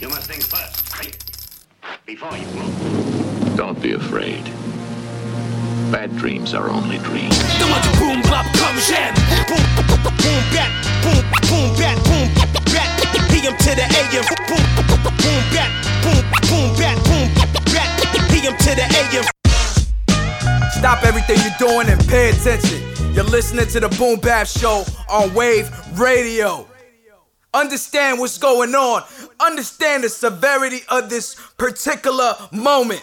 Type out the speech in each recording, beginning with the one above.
You must think first, right? Before you move. Don't be afraid. Bad dreams are only dreams. boom bap comme j'aime. Boom boom bat boom boom bat boom bat. PM to the AM. Boom boom bat boom boom bat boom bat. PM to the AM. Stop everything you're doing and pay attention. You're listening to the Boom Bap Show on Wave Radio. Understand what's going on. Understand the severity of this particular moment.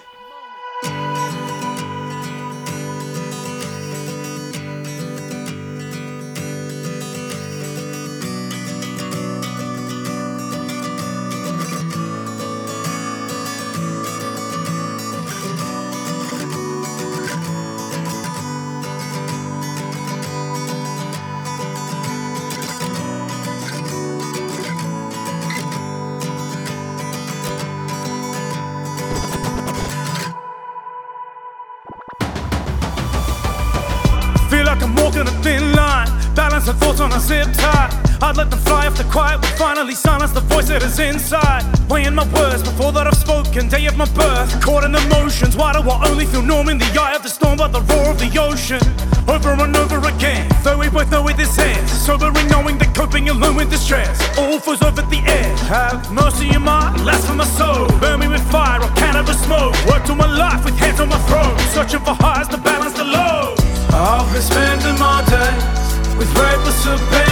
Is inside. Weighing my words before that I've spoken, day of my birth. Caught in emotions, why do I only feel numb in the eye of the storm by the roar of the ocean? Over and over again, though we both know it is ends. Sobering, knowing that coping alone with distress. All falls over the edge. Have mercy in my last for my soul. Burn me with fire or cannabis smoke. Worked all my life with hands on my throat, searching for highs to balance the lows. I've been spending my days with reckless abandon,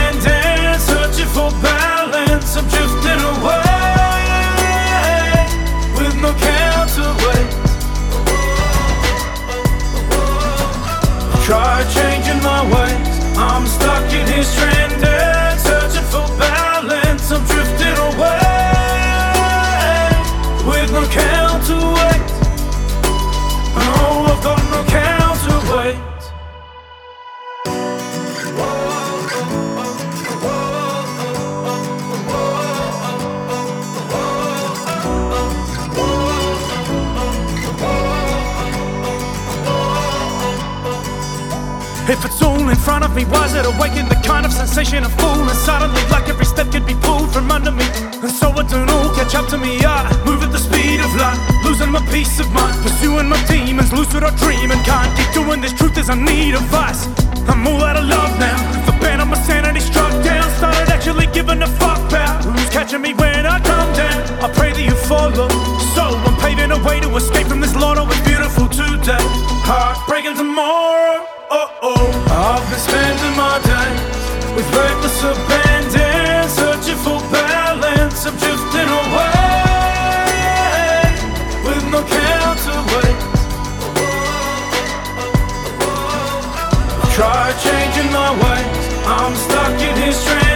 searching for balance. I'm drifting away with no counterweight. Try changing my ways. I'm stuck in here stranded, All in front of me, is it awaken the kind of sensation of full? And suddenly, like every step could be pulled from under me. And so I don't all catch up to me. I move at the speed of light, losing my peace of mind, pursuing my demons, lucid or dreaming. Can't keep doing this. Truth is, I need advice. I'm all out of love now. The band on my sanity struck down. Started actually giving a fuck about who's catching me when I come down. I pray that you follow. So I'm paving a way to escape from this lotto. Oh, it's beautiful today, heartbreaking tomorrow. Oh oh, I've been spending my days with reckless abandon, searching for balance. I'm drifting away with no counterweight. Try changing my ways. I'm stuck in here stranded,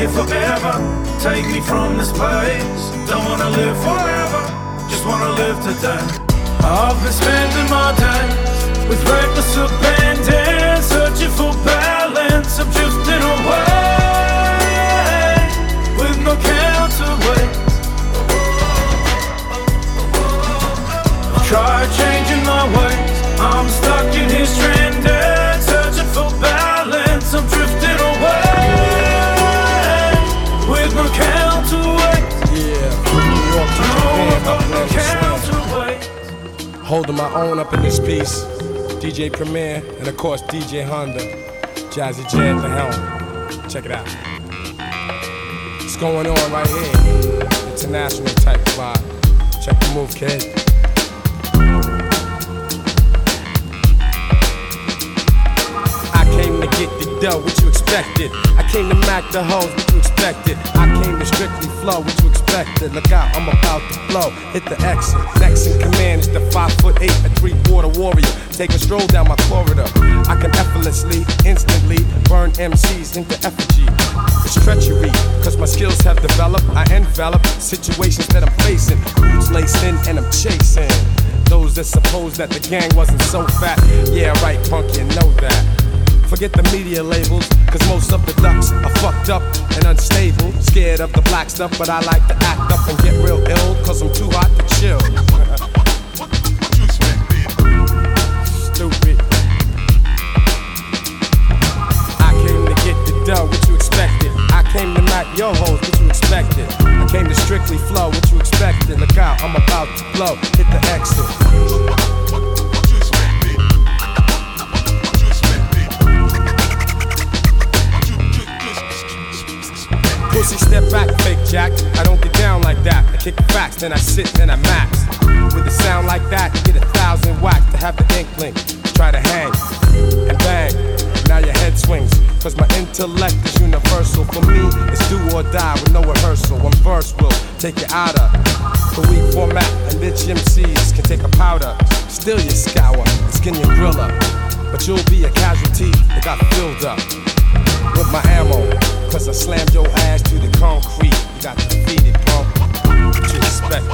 here forever. Take me from this place. Don't wanna live forever. Just wanna live today. I've been spending my days with reckless abandon, searching for balance. I'm drifting away with no counterweight. Try changing my ways. I'm stuck in here stranded, Holding my own up in this piece. DJ Premier and of course DJ Honda. Jazzy J at the helm. Check it out. What's going on right here? International type vibe. Check the move, kid. I came to get the dough, what you expected? I came to mac the hoes, what you expected? I came to strictly flow, what you expected? Look out, I'm about to blow. Hit the exit. Next in command is the five foot eight, a three quarter warrior. Take a stroll down my corridor. I can effortlessly, instantly burn MCs into effigy. It's treachery, cause my skills have developed. I envelop situations that I'm facing. Boots laced in and I'm chasing. Those that suppose that the gang wasn't so fat. Yeah, right, punk, you know that. Forget the media labels, cause most of the ducks are fucked up and unstable. Scared of the black stuff, but I like to act up and get real ill, cause I'm too hot to chill. Stupid. I came to get the dough, what you expected? I came to knock your hoes, what you expected? I came to strictly flow, what you expected? Look out, I'm about to blow, hit the exit. Pussy, step back, fake jack. I don't get down like that. I kick the facts, then I sit, then I max. With a sound like that, get a thousand whack to have the inkling. Try to hang and bang. Now your head swings. Cause my intellect is universal. For me, it's do or die with no rehearsal. One verse will take you out of the weak format. And bitch MCs can take a powder. Still you scour skin your grill up. But you'll be a casualty that got filled up with my ammo. Cause I slammed your ass to the concrete. You got defeated, punk. What you expect?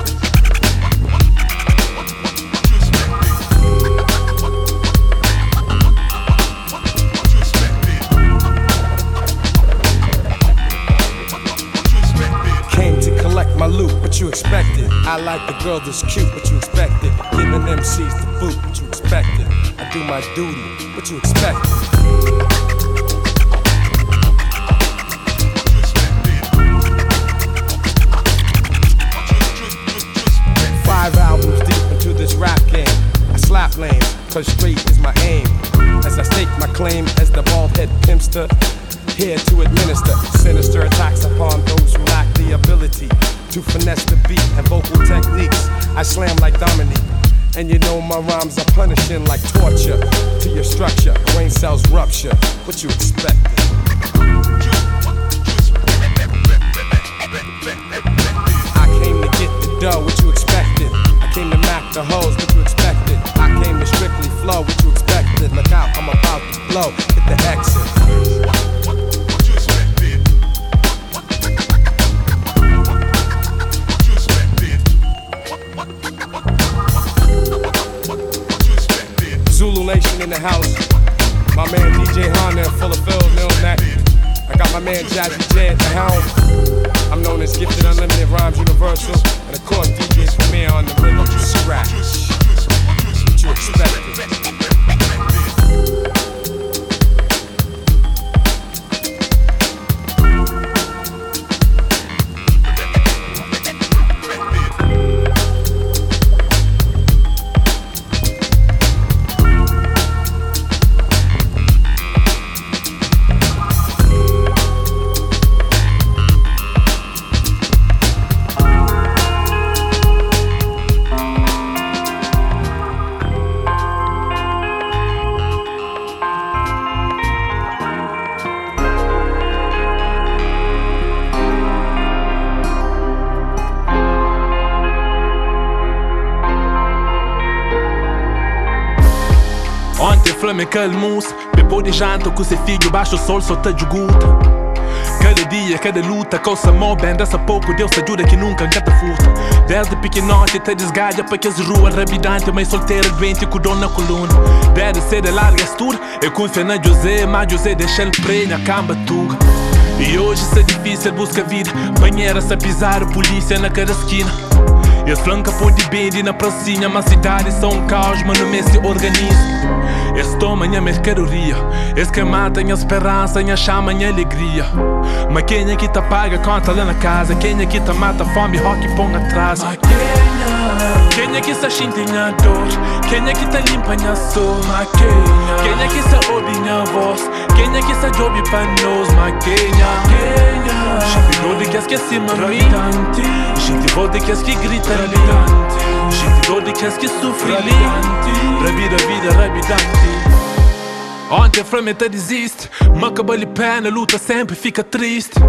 Came to collect my loot, what you expected? I like the girl that's cute, what you expected? Giving them MCs the boot, what you expected? I do my duty, what you expected? I slap cause straight is my aim. As I stake my claim as the bald head pimpster, here to administer sinister attacks upon those who lack the ability to finesse the beat and vocal techniques. I slam like Dominique. And you know my rhymes are punishing like torture to your structure. Brain cells rupture. What you expect? I came to get the dough, what you expected? I came to mac the hoes, what you expected? I came to strictly flow, what you expected? Look out, I'm about to blow, hit the exit. Zulu Nation in the house. My man DJ Honda and Full of Phil Mills Mac. I got my man Jazzy J at the helm. I'm known as Gifted Unlimited Rhymes Universal. And of course, DJ Premier on the rhythm scratch. What Flame calmus Depois de janta com seu filho baixo o sol só te juguta Cada dia, cada luta, coisa mó bem Dessa pouco Deus te ajuda que nunca cata furta. Desde pequenote te desgalha para que as ruas rabidante Mãe solteira doente com dor na coluna. Deve ser de larga estura Eu confio na José, mas José deixa ele prenha camba tuga E hoje se é difícil busca vida. Banheira se pisar, polícia na cada esquina. Eles flanca ponte bem na pracinha Mas cidade são um caos, mas no mês se organiza Eles tomam a mercadoria Eles que matam a esperança e chama a alegria. Mas quem é que te paga conta lá na casa? Quem é que te mata? Fome, rock põe atrás Kenya kisashindi nyador Kenya kitalimpa nyaso makenya Kenya. Kisa obi voz, Kenya kisa jobi panos makenya Kenya. Shifirodi kiaskiasimami Gente vode kiaskigritali Gente vode kiaskisufrili Rabi rabi da rabi danti. Ontem a frame até tá desiste. Macabali pé na luta sempre fica triste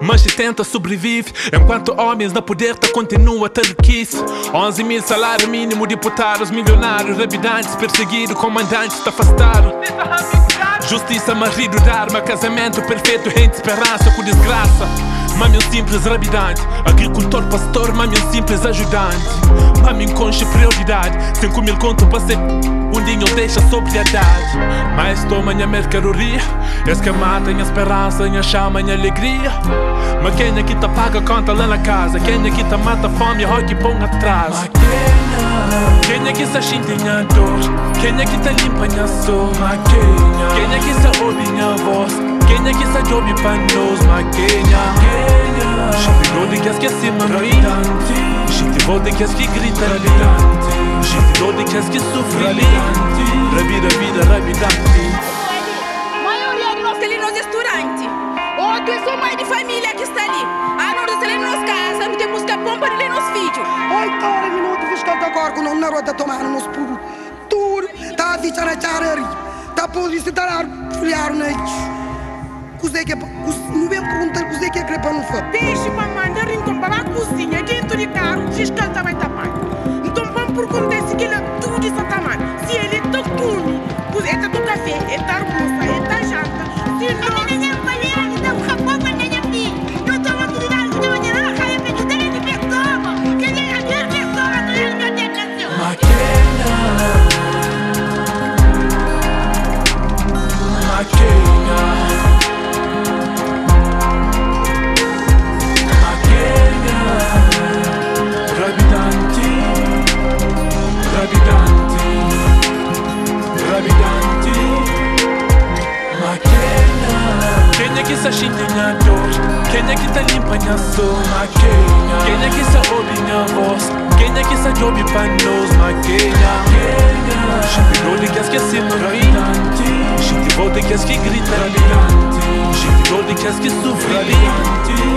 mas se tenta sobrevive Enquanto homens na poder tá continua a requise 11 mil salário mínimo Deputados, milionários, habitantes Perseguidos, comandantes tá afastado Justiça, marido arma, casamento perfeito, rende esperança com desgraça. Mami um simples rabidante, agricultor, pastor, mami um simples ajudante. Mami conche prioridade, cinco mil conto para ser um dinho deixa sobriedade. Mas toma minha mercadoria, es que mata minha esperança, minha chama, minha alegria. Mas quem é que te paga conta lá na casa? Quem é que te mata fome, rock põe atrás? Quem é que se sente minha dor? Quem é que te limpa minha sor? Quem é que se ouve minha voz? Quem é que se jobe para nós? De que esqueci mami Gente volta que que grita ali Gente de que que sofre ali Rabida, vida, rabidante maioria de nós ali nos restaurantes. Outros são mãe de família que está ali. Ah, não resta ali nos casas, não temos que pompa ali nos filhos. Oitare minuti fiscalta corco non ne roda tomare uno spuru. Tur, ta vicina ciarări. Ta pozi să dar friar năici. Cuzei che nu vem perguntar cuzei che crepa nu fă. Deixe para mandar em comprar a cozinha dentro de carro, descalça vai tapar. Então vamos por acontece que ele é tudo de satamar. Se ele tá tudo, pois é do café, é da almoça, é da janta. Se não... Kenya shidinga dosh Kenya kitalimpa nyasoma Kenya Kenya kisa obi nyavos Kenya kisa jobi panos ma Kenya Kenya Shibiroli kiaske simrai Shibiroli kiaske gritali Shibiroli kiaske sufrali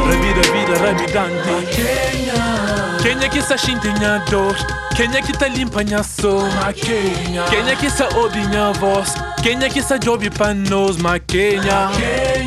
Rabi rabi rabi danti. Kenya Kenya kisa shidinga dosh Kenya kitalimpa nyasoma Kenya Kenya kisa obi nyavos Kenya kisa jobi panos ma Kenya Kenya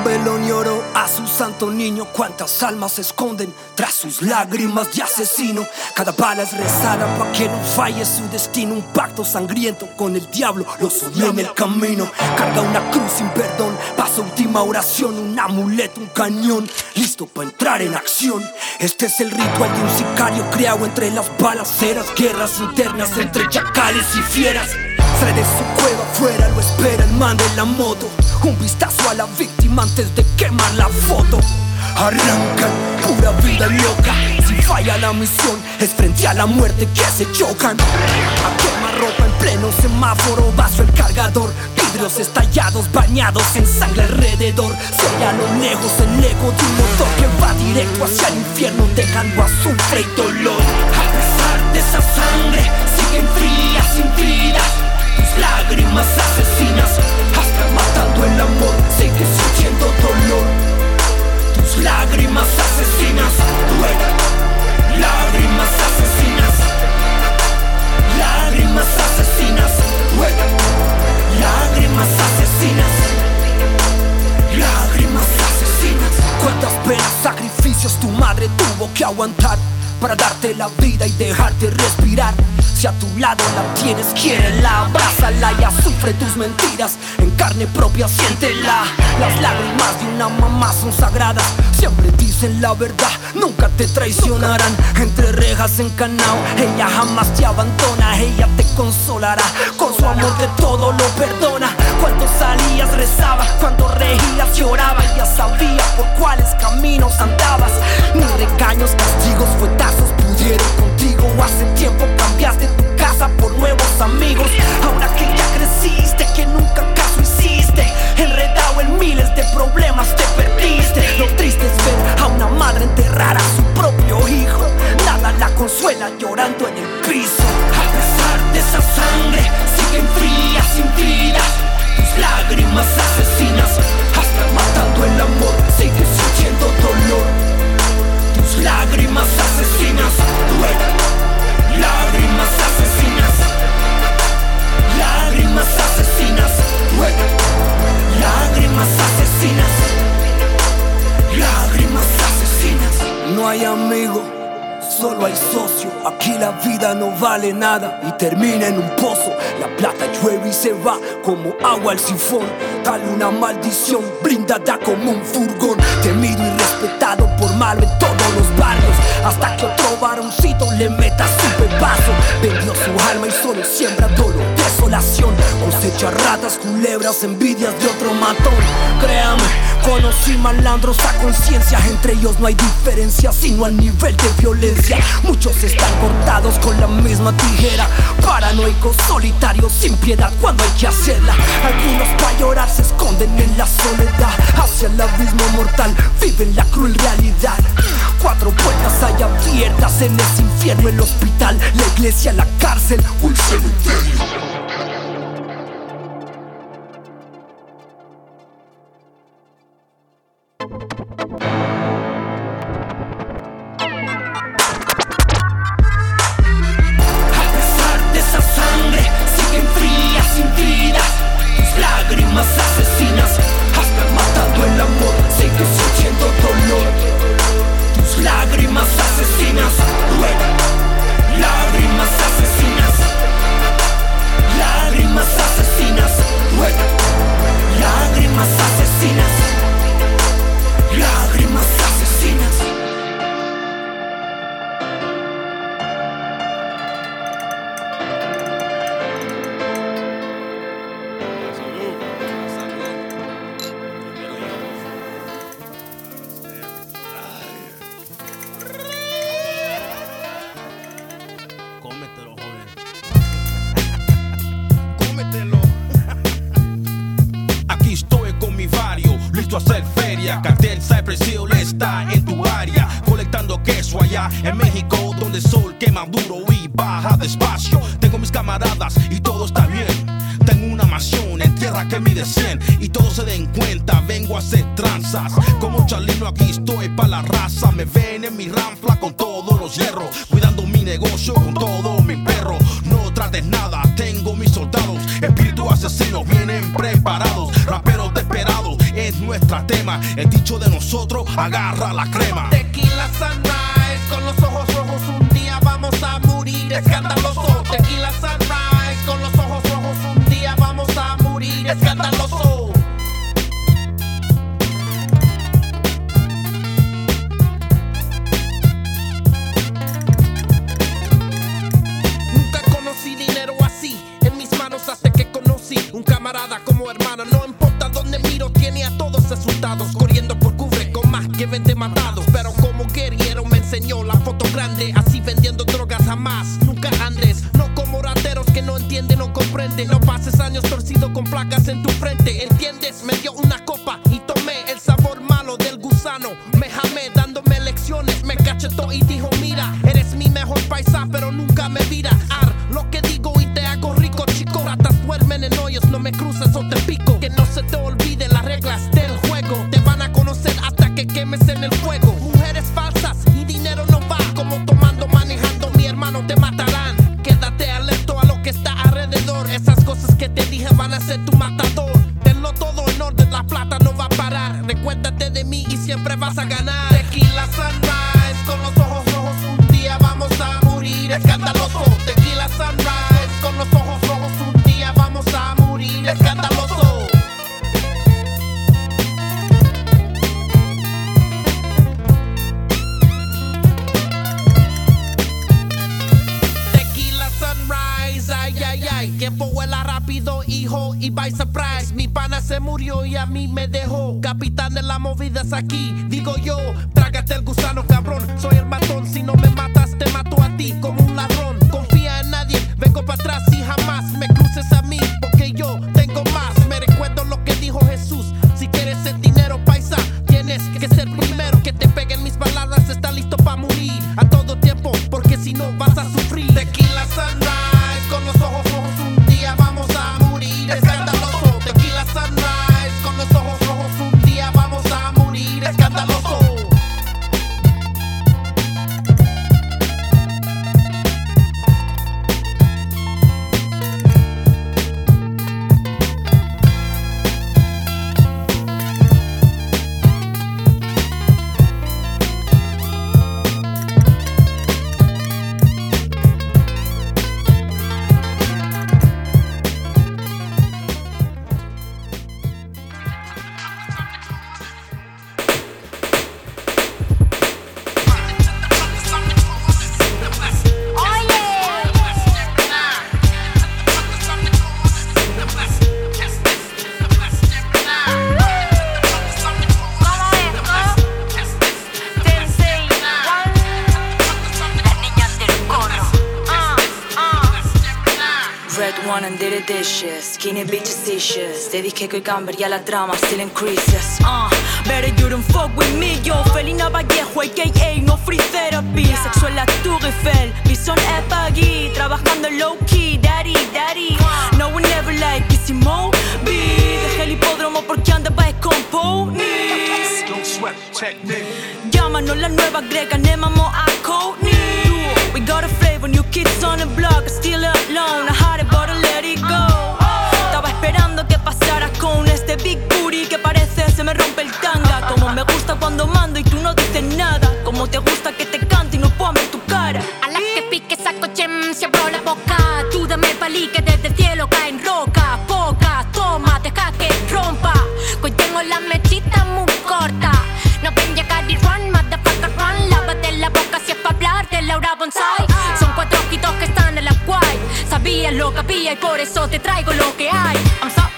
un velón y oro a su santo niño. Cuántas almas se esconden tras sus lágrimas de asesino. Cada bala es rezada para que no falle su destino. Un pacto sangriento con el diablo lo subió en el camino. Carga una cruz sin perdón. Pasa última oración. Un amuleto, un cañón. Listo para entrar en acción. Este es el ritual de un sicario creado entre las balaceras. Guerras internas entre chacales y fieras. Sale su cueva afuera, lo espera el man de la moto. Un vistazo a la víctima antes de quemar la foto. Arrancan pura vida loca. Si falla la misión, es frente a la muerte que se chocan. A quemar ropa en pleno semáforo, vaso el cargador. Vidrios estallados, bañados en sangre alrededor. Se a lo lejos el eco de un motor que va directo hacia el infierno, dejando azufre y dolor. A pesar de esa sangre, siguen frías, sin vidas. Lágrimas asesinas, hasta matando el amor, sigue sintiendo dolor. Tus lágrimas asesinas, ruegan. Lágrimas asesinas, lágrimas asesinas, ruegan. Lágrimas asesinas, lágrimas asesinas. ¿Cuántas penas, sacrificios tu madre tuvo que aguantar? Para darte la vida y dejarte respirar. Si a tu lado la tienes, quiérela, abrázala y sufre tus mentiras. En carne propia, siéntela. Las lágrimas de una mamá son sagradas. Siempre dicen la verdad, nunca te traicionarán. Entre rejas en canao, ella jamás te abandona. Ella te consolará, con su amor de todo lo perdona. Cuando salías, rezaba, cuando regías, lloraba. Ya sabía por cuáles caminos andabas. Ni regaños, castigos, fuetazos pudieron contigo. Hace tiempo cambiaste tu casa por nuevos amigos. Ahora que ya creciste, que nunca caso hiciste. Enredado en miles de problemas, te perdiste. Lo triste es ver a una madre enterrar a su propio hijo. Nada la consuela llorando en el piso. A pesar de esa sangre, siguen frías, sin vida. Tus lágrimas asesinas, hasta matando el amor, Lágrimas asesinas, duele. Lágrimas asesinas. Lágrimas asesinas, duele. Lágrimas asesinas. Lágrimas asesinas. No hay amigo. Solo hay socio, aquí la vida no vale nada y termina en un pozo. La plata llueve y se va como agua al sifón. Tal una maldición, brindada como un furgón. Temido y respetado por malo en hasta que otro varoncito le meta su pepazo. Vendió su alma y solo siembra dolor, desolación. Cosecha ratas, culebras, envidias de otro matón. Créame, conocí malandros a conciencia. Entre ellos no hay diferencia sino al nivel de violencia. Muchos están cortados con la misma tijera. Paranoicos, solitarios, sin piedad cuando hay que hacerla. Algunos para llorar llorarse en la soledad Hacia el abismo mortal viven la cruel realidad. Cuatro puertas hay abiertas en ese infierno El hospital, la iglesia, la cárcel, un cementerio. nuestra tema. El dicho de nosotros agarra la crema. Tequila sana es con los ojos rojos. Un día vamos a morir escandaloso. a mí me dejó. Capitán de las movidas aquí, digo yo. Trágate el gusano, cabrón. Soy el matón. Si no me matas, te mato a ti como un ladrón. Confía en nadie, vengo para atrás y jamás me cruces a mí. Porque yo tengo más. Me recuerdo lo que dijo Jesús. Si quieres el dinero, paisa, tienes que ser primero. Que te peguen mis palabras, está listo para morir a todo tiempo. Porque si no, vas a sufrir. Tequila sunrise con los ojos Coi gamberi alla drama still increases. Uh, Better you don't fuck with me Yo, Felina Vallejo, a.k.a. no free therapy. Sexo en la Tour Eiffel, Bison Epagui Trabajando low key, daddy, daddy No one never like Kissy Mo B. Dejé el hipódromo porque andaba con ponies Don't sweat, technique Llámanos la nueva grega, nemamo a Courtney. We got a flavor, new kids on the block Still alone, I had it but me rompe el tanga. Como me gusta cuando mando y tú no dices nada. Como te gusta que te cante y no puedo ver tu cara. A la que pique saco chem se abrió la boca. Tú dame palí que desde el cielo caen roca Poca, toma, deja que rompa. Hoy tengo la mechita muy corta. No ven llegar y run, motherfucker run. Lávate la boca si es pa' hablar de Laura Bonsai. Son cuatro ojitos que están en la guay. Sabías lo que había y por eso te traigo lo que hay. I'm so sorry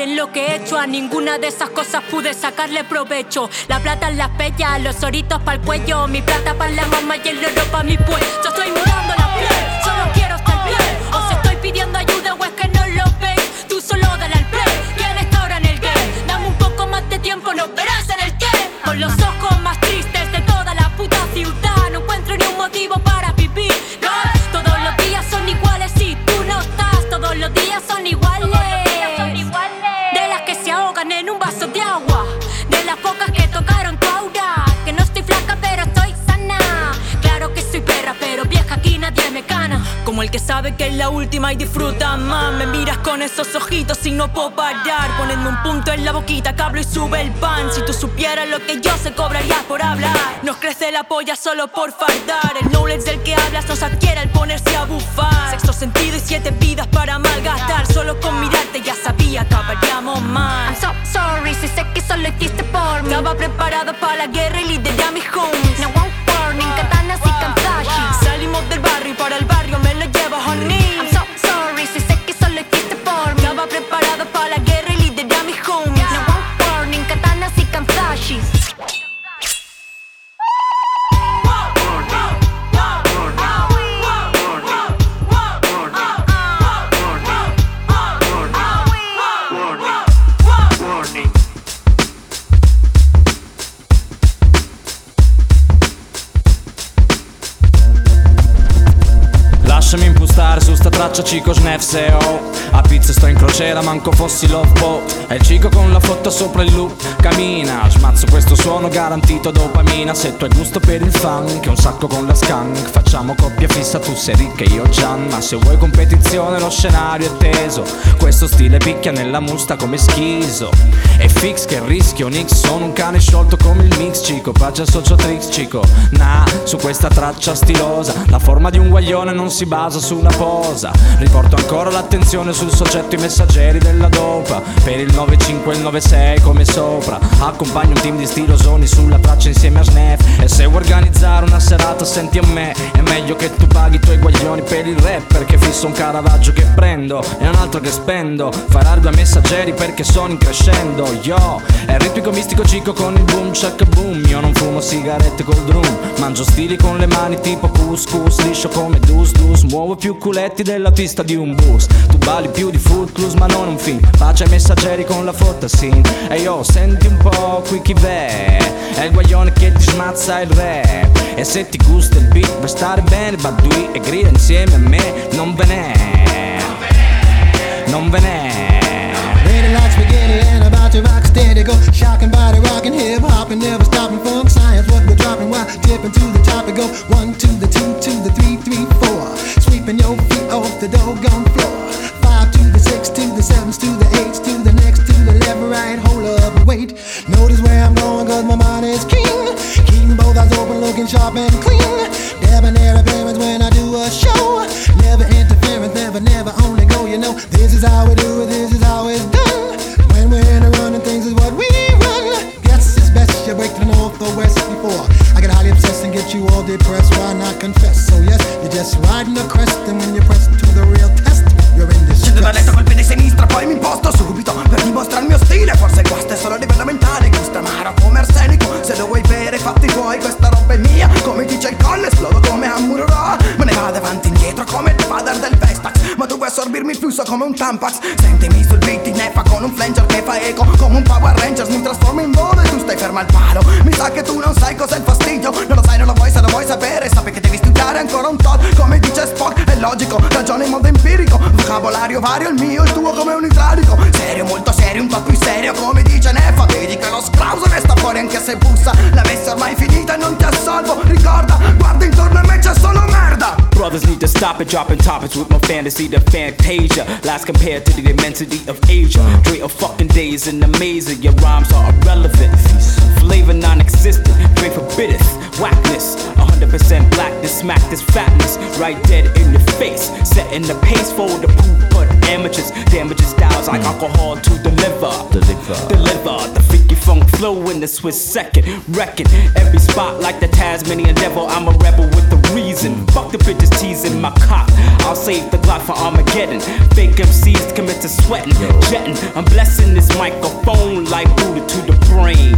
en lo que he hecho, a ninguna de esas cosas pude sacarle provecho. La plata en las pellas, los oritos para el cuello, mi plata para la mamá y el oro para mi pues. Yo estoy mirando la piel, de agua, de las pocas Como el que sabe que es la última y disfruta más. Me miras con esos ojitos y no puedo parar. Ponedme un punto en la boquita, cablo y sube el pan. Si tú supieras lo que yo se cobraría por hablar. Nos crece la polla solo por fardar. El knowledge del que hablas nos adquiere al ponerse a bufar. Sexto sentido y siete vidas para malgastar. Solo con mirarte ya sabía que acabaríamos mal. I'm so sorry si sé que solo hiciste por mí Estaba preparada para la guerra y lideré a mis homies. Now I'm burning, katanas y kanzashi Del barrio y para el barrio me lo llevo, honey. Traccia Cico Snef oh A pizza sto in crociera manco fossi love boat. E il cico con la foto sopra il loop. Cammina, smazzo questo suono garantito dopamina. Se tu hai gusto per il funk, un sacco con la skunk. Facciamo coppia fissa, tu sei ricca e io Gian. Ma se vuoi competizione lo scenario è teso. Questo stile picchia nella musta come schizo. E fix che rischio, Nix Sono un cane sciolto come il mix. Cico, pace socio tricks Cico. Nah, su questa traccia stilosa. La forma di un guaglione non si basa su una posa Riporto ancora l'attenzione sul soggetto i messaggeri della dopa. Per il 95 e il 96 come sopra. Accompagno un team di stilosoni sulla traccia insieme a Snef. E se vuoi organizzare una serata senti a me. È meglio che tu paghi i tuoi guaglioni per il rap Perché fisso un caravaggio che prendo e un altro che spendo. Farai due messaggeri perché sono in crescendo Yo, è ritmico mistico cico con il boom shack boom. Io non fumo sigarette col drum. Mangio stili con le mani tipo couscous Liscio come dus dus Muovo più culetti dell'autista di un bus. Tu balli più di footloose ma non un film. Pace ai messaggeri con la fotasin E io senti un po' qui chi v'è. È il guaglione che ti smazza il rap E se ti gusta il beat per stare bene Badui e grida insieme a me Non ve n'è. Non ve Ready like spaghetti and steady Go. Shocking body, rocking hip hopping Never stopping funk. Science What we're dropping while tipping to the top and go. One to the two to the three, three, four. Sweeping your feet off the doggone floor. Five to the six to the sevens to the eights To the next to the left, right, hold up wait. Notice where I'm going cause my mind is king Keeping both eyes open, looking sharp and clean. Debonair appearance when I do a show. Never interference never, never only go. You know, this is how we do it, this is how it's done. When we're in a or I get highly obsessed and get you all depressed. Why not confess? So yes, you're just riding a crest, and when you press to the real test, you're in distress. Scendo da letto col piede sinistra, poi mi imposto subito Per dimostrare il mio stile. Forse guasta è solo a livello mentale Gusta amaro come arsenico. Se lo vuoi bere fatti tuoi Questa roba è mia. Come dice il colle esplodo come Amurora Me ne vado avanti indietro come il father del Vestax Ma tu vuoi assorbirmi il flusso come un Tampax. Sentimi sul beat in neffa con un flanger che fa eco Come un Power Rangers. Mi trasformo in volo stai fermo al palo. Mi sa che tu non sai cos'è il fastidio. Non lo sai, non lo vuoi, se lo vuoi sapere Sappi che devi studiare ancora un tot. Come dice Spock, è logico Ragione in modo empirico. Vocabolario vario il mio, il tuo come un idraulico. Serio, molto serio, un po' più serio Come dice Neffa Vedi che lo scrauso resta fuori anche se bussa. La messa è ormai finita e non ti assolvo. Ricorda, Brothers need to stop it, dropping topics with my fantasy, the fantasia. Last compared to the immensity of Asia. Dre of fucking days and amazing, your rhymes are irrelevant. Flavor non existent, Dre forbiddeth whackness. 100% blackness, smack this fatness right dead in the face. Setting the pace for the poop, but amateurs. Damages styles like alcohol to deliver. Deliver. Deliver the freaky funk flow in the Swiss second. Wrecking every spot like the Tasmanian devil. I'm a rebel with the reason. Fuck the bitches teasing my cock. I'll save the Glock for Armageddon. Fake MCs commit to sweating, jetting. I'm blessing this microphone like Buddha to the brain.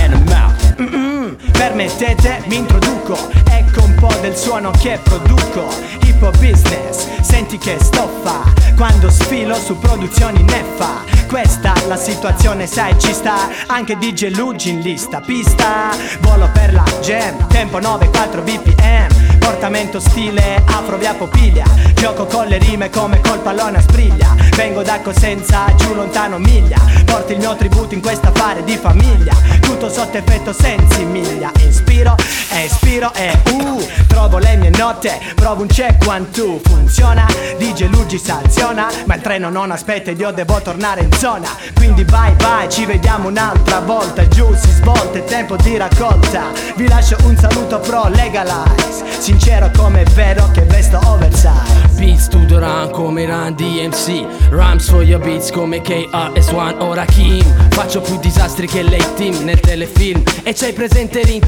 And I'm out. Mm-mm, Permettete, mi introduco. Ecco un po' del suono che produco. Hip hop business, senti che stoffa Quando sfilo su produzioni neffa Questa la situazione sai ci sta. Anche DJ Luigi in lista Pista, volo per la jam Tempo 9-4 bpm Portamento stile afro via Popiglia. Gioco con le rime come col pallone a spriglia. Vengo da Cosenza giù lontano miglia. Porto il mio tributo in questa fare di famiglia. Tutto sotto effetto sensi miglia Ispiro e ispiro e uh Trovo le mie note, provo un check one two Funziona, DJ Luigi sanziona Ma il treno non aspetta ed io devo tornare in zona Quindi bye bye, ci vediamo un'altra volta Giù si svolta, è tempo di raccolta Vi lascio un saluto pro legalize Sincero come è vero che vesto oversize Beats to the run come Run DMC Rhymes for your beats come KRS-One o Rakim Faccio più disastri che lei team nel telefilm E c'hai presente Rin?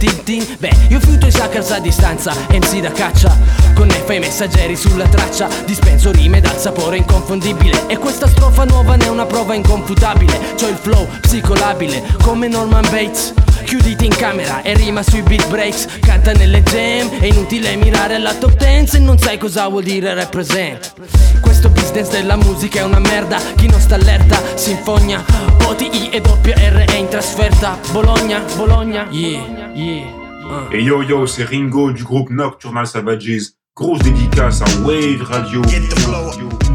Beh, io fiuto i suckers a distanza MC da caccia. Con neffa i messaggeri sulla traccia Dispenso rime dal sapore inconfondibile. E questa strofa nuova ne è una prova inconfutabile. C'ho il flow psicolabile come Norman Bates. Chiuditi in camera e rima sui beat breaks. Canta nelle jam, è inutile mirare alla top 10 Se non sai cosa vuol dire represent. Questo business della musica è una merda Chi non sta allerta? Si infogna OTI e doppia R è in trasferta. Bologna, Bologna, yeah, yeah uh. Et yo yo, c'est Ringo du groupe Nocturnal Savages. Grosse dédicace à Wave Radio. Get the flow. Get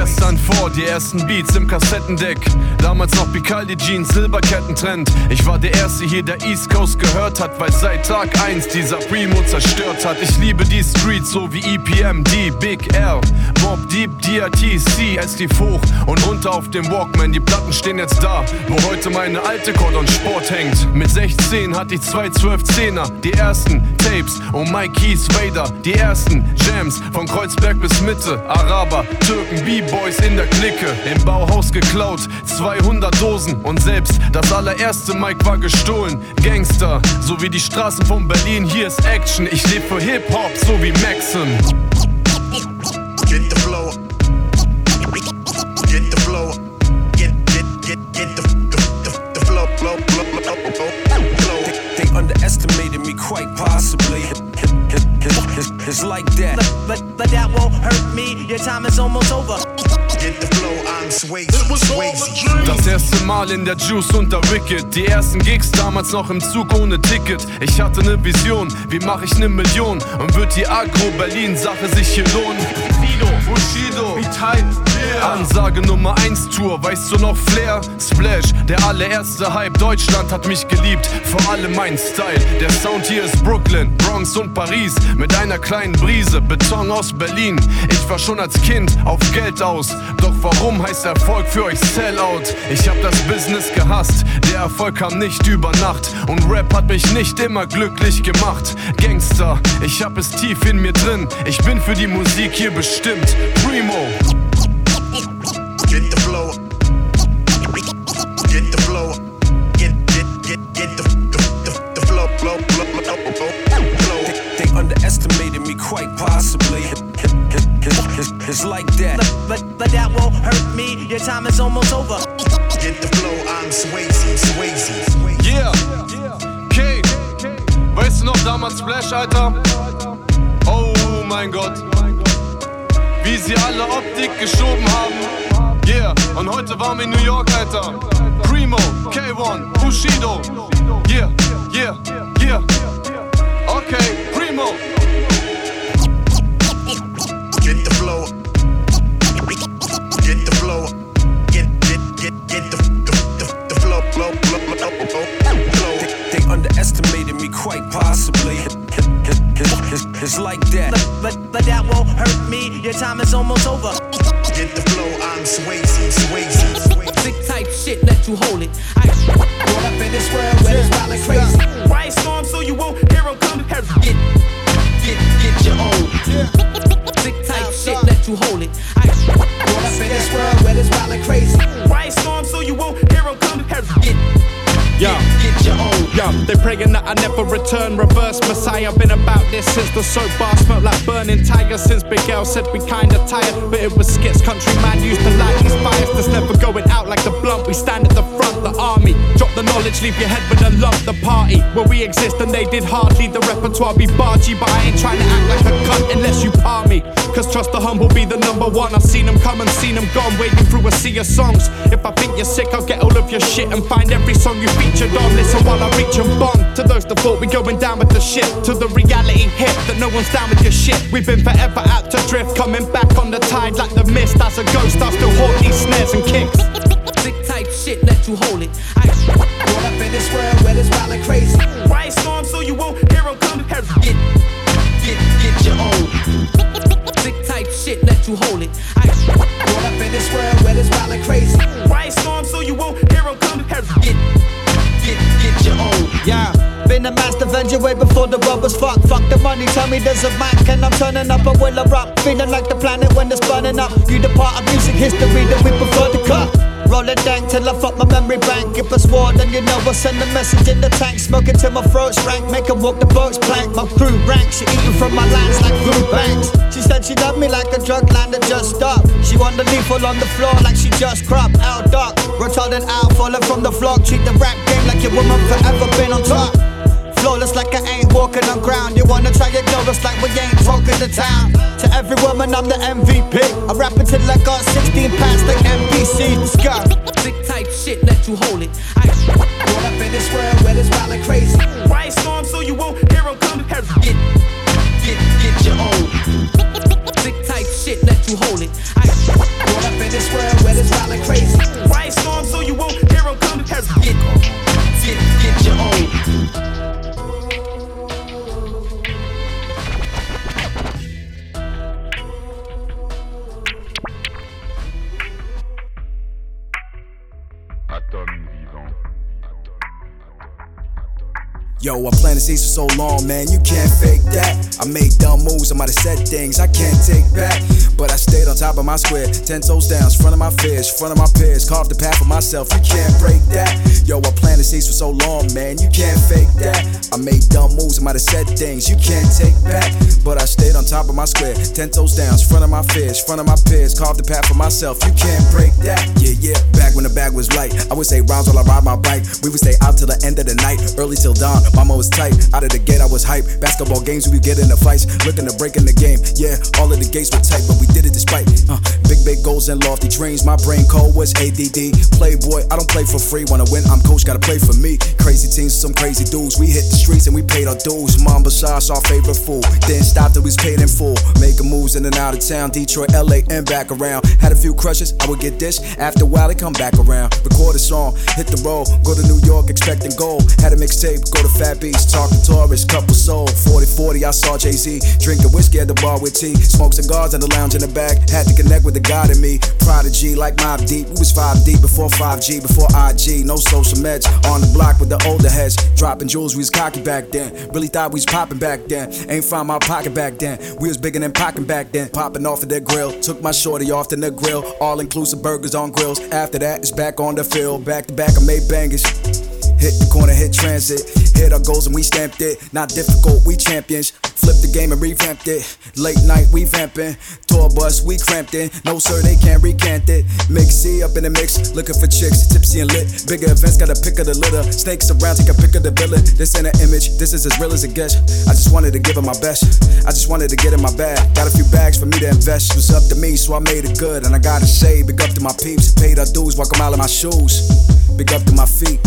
gestern vor, die ersten Beats im Kassettendeck. Damals noch Picaldi Jeans, Silberkettentrend. Ich war der Erste hier, der East Coast gehört hat, weil seit Tag 1 dieser Primo zerstört hat. Ich liebe die Streets so wie EPM, D, Big L, Mob Deep, DRT, C, es lief hoch und runter auf dem Walkman. Die Platten stehen jetzt da, wo heute meine alte Cordon Sport hängt. Mit 16 hatte ich zwei 12-10er, die ersten Tapes und Mike Keys Vader. Die ersten Jams von Kreuzberg bis Mitte, Araber, Türken, B-Boys in der Clique. Im Bauhaus geklaut, 200 Dosen und selbst das allererste Mic war gestohlen. Gangster, so wie die Straßen von Berlin, hier ist Action. Ich lebe für Hip-Hop, so wie Maxim. Swayze. Das erste Mal in der Juice und der Wicked. Die ersten Gigs damals noch im Zug ohne Ticket. Ich hatte ne Vision, wie mach ich ne Million? Und wird die Agro Berlin Sache sich hier lohnen? Sido, Bushido, B-Type, yeah. Ansage Nummer 1 Tour, weißt du noch Flair? Splash, der allererste Hype Deutschland hat mich geliebt. Vor allem mein Style. Der Sound hier ist Brooklyn, Bronx und Paris. Mit einer kleinen Brise, Beton aus Berlin. Ich war schon als Kind auf Geld aus. Doch warum heißt er Erfolg für euch Sellout. Ich hab das Business gehasst. Der Erfolg kam nicht über Nacht. Und Rap hat mich nicht immer glücklich gemacht. Gangster, ich hab es tief in mir drin. Ich bin für die Musik hier bestimmt. Primo. Get the flow. Get the flow. Get, get, get, get the, the, the, the flow, flow, flow, flow, flow, flow. They, they underestimated me quite possibly. It's, it's like that. But, but, but that won't hurt me. Your time is almost over. Get the flow, I'm Swayze, Swayze. Yeah. Okay. Weißt du noch damals Splash, Alter? Oh mein Gott. Wie sie alle Optik geschoben haben. Yeah. Und heute waren wir in New York, Alter. Primo, K1, Bushido. Yeah, yeah, yeah. Okay, Primo. It's, it's like that. But, but, but that won't hurt me. Your time is almost over. Get the flow, I'm Swayze, Swayze. Sick type shit, let you hold it. I caught up in this world where it's wild and crazy. Right storm, so you won't hear 'em come. Get, get, get your own. Sick type shit, let you hold it. I caught up in this world where it's wild and crazy. Right storm, so you won't hear 'em come. Get, Yeah. get your own. Yeah, they praying that I never return. Reverse Messiah, been about this since the soap bar smelled like burning tiger. Since Big L said we kinda tired, but it was skits. Country man used to light these fires that's never going out like the blunt. We stand at the front, the army. Drop the knowledge, leave your head with a lump. The party where we exist and they did hardly. The repertoire be bargy, but I ain't trying to act like a cunt unless you par me. Cause trust the humble be the number one. I've seen them come and seen them gone, wading through a sea of songs. If I think you're sick, I'll get all of your shit and find every song you featured on. Listen while I reach and bond. To those that thought we going down with the shit. To the reality hit that no one's down with your shit. We've been forever out to drift, coming back on the tide like the mist. As a ghost, I still haunt these snares and kicks. Sick type shit, let you hold it. I caught up in this world where it's wild and crazy. Right storm, so you won't hear 'em come. Get, get, shit, hold it. I caught up in this world where it's wild and crazy. Right storm, so you won't hear 'em come. Get, get, get your own. Yeah, been a master venture way before the world was fucked. Fuck the money, tell me there's a Mac and I'm turning up a will of rock. Feeling like the planet when it's burning up. You the part of music history that we prefer to cut. Till I fuck my memory bank. If it's war, then you know I send a message in the tank. Smoking till my throat's rank. Make 'em walk the boat's plank. My crew rank. She eating from my lines like food banks. She said she loved me like a drug that just stopped. She want the lethal on the floor like she just cropped. Out dark, retarded out, falling from the flock. Treat the rap game like your woman forever been on top. Flawless like I ain't walking on ground. You wanna try it, go, it's like we ain't talking the town. To every woman, I'm the MVP. I rap until I got 16 past like NPC. Let's go. Sick type shit, let you hold it. I caught up in this world where it's wild and crazy. Right storm, so you won't hear 'em come. Get, get, get your own. Sick type shit, let you hold it. I caught up in this world where it's wild and crazy. Right storm, so you won't hear 'em come. Get, get, get your own. Yo, I planted seeds for so long, man, you can't fake that. I made dumb moves, I might have said things I can't take back. But I stayed on top of my square, ten toes down, front of my fish, front of my peers, carved the path for myself, you can't break that. Yo, I planted seeds for so long, man, you can't fake that. I made dumb moves, I might have said things you can't take back. But I stayed on top of my square, ten toes down, front of my fish, front of my peers, carved the path for myself, you can't break that. Yeah, yeah, back when the bag was light, I would say rounds while I ride my bike. We would stay out till the end of the night, early till dawn. Mama was tight, out of the gate I was hype. Basketball games we get into fights, looking to break in the game. Yeah, all of the gates were tight, but we did it despite. Uh, big big goals and lofty dreams. My brain cold was ADD. Playboy, I don't play for free. Wanna win, I'm coach, gotta play for me. Crazy teams, some crazy dudes. We hit the streets and we paid our dues. Mamba Sauce, our favorite fool. Didn't stop till we was paid in full. Making moves in and out of town, Detroit, LA, and back around. Had a few crushes, I would get this. After a while, they come back around. Record a song, hit the road, go to New York, expecting gold. Had a mixtape, go to fat beats, talking tourists, couple soul. 40 40, I saw Jay Z drinking whiskey at the bar with tea. Smoke cigars in the lounge in the back. Had to connect with the God in me. Prodigy, like Mobb Deep. We was 5D before 5G, before IG. No social meds. On the block with the older heads. Dropping jewels, we was cocky back then. Really thought we was popping back then. Ain't find my pocket back then. We was bigger than pocking back then. Popping off of the grill. Took my shorty off to the grill. All inclusive burgers on grills. After that, it's back on the field. Back to back, I made bangers. Hit the corner, hit transit. Hit our goals and we stamped it. Not difficult, we champions. Flip the game and revamped it. Late night, we vamping. Tour bus, we cramped in. No, sir, they can't recant it. Mix up in the mix. Looking for chicks, tipsy and lit. Bigger events, got a pick of the litter. Snakes around, take a pick of the villain. This ain't an image, this is as real as it gets. I just wanted to give it my best. I just wanted to get in my bag. Got a few bags for me to invest. It was up to me, so I made it good. And I gotta say, big up to my peeps. Paid our dues, walk a mile in my shoes. Big up to my feet.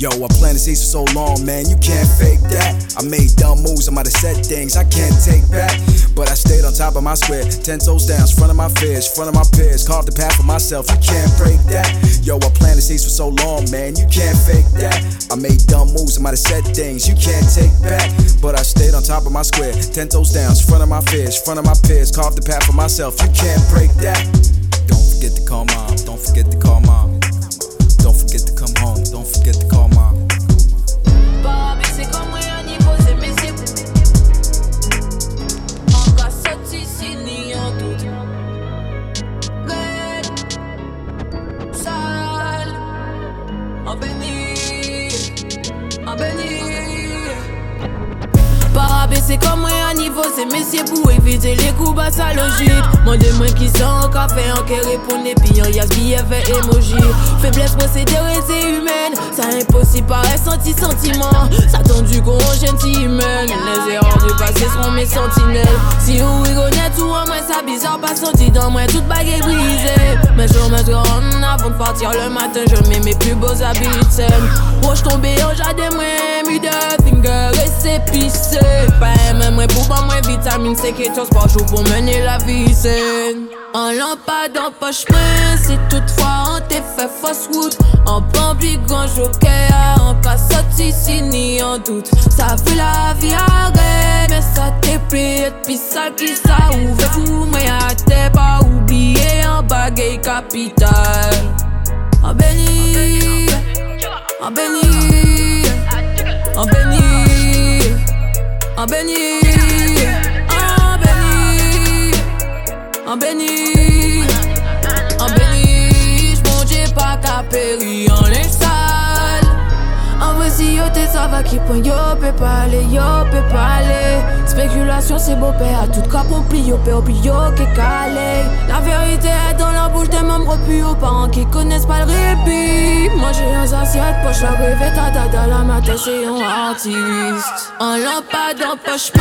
Yo, I planted seeds for so long, man, you can't fake that. I made dumb moves, I might have said things I can't take back. But I stayed on top of my square, ten toes down, front of my fears, front of my peers, carved the path for myself, you can't break that. Yo, I planted seeds for so long, man, you can't fake that. I made dumb moves, I might have said things you can't take back. But I stayed on top of my square, ten toes down, front of my fears, front of my peers, carved the path for myself, you can't break that. Don't forget to call mom, don't forget to call mom. Don't forget to come home, don't forget to call c'est comme moi à niveau, c'est messieurs pour éviter les coups bas à logique. Moi de moi qui sont en café, en qui répondent, puis en yas billet fait émoji. Faiblesse procédure et humaine, ça impossible par ressenti sentiment. Ça tend du con, gentil humaine. Les erreurs du passé seront mes sentinelles. Si vous êtes honnête ou en moi, ça bizarre, pas senti dans moi, toute bague est brisée. Mais je me grande avant de partir le matin, je mets mes plus beaux habits. Proche tombé, en j'adémoine everyday girl et c'est pissé Pas même mwen pou ban mwen vitamine Se ket chos par jou pou mene la visen An lampade an poche mwen Se toutfwa an te fe fos wout An bambli gran joke an ka si ni an dout Sa vu la vi a re Men sa te pli et pi sa ki sa ouve Fou mwen a te pa oubliye An bagay kapital An beni An beni en béni En béni En béni En béni En béni. J'monge pas qu'à péri en linge sale En vrai si yo te ça va qui point yo peut pas aller, yo peut pas aller. Spéculation c'est beau père, à tout cas pli yo peut puis yo qui calé. La membres plus aux parents qui connaissent pas le répit. Manger un assiette poche la rêve ta dada la matin c'est un artiste. En lampade en poche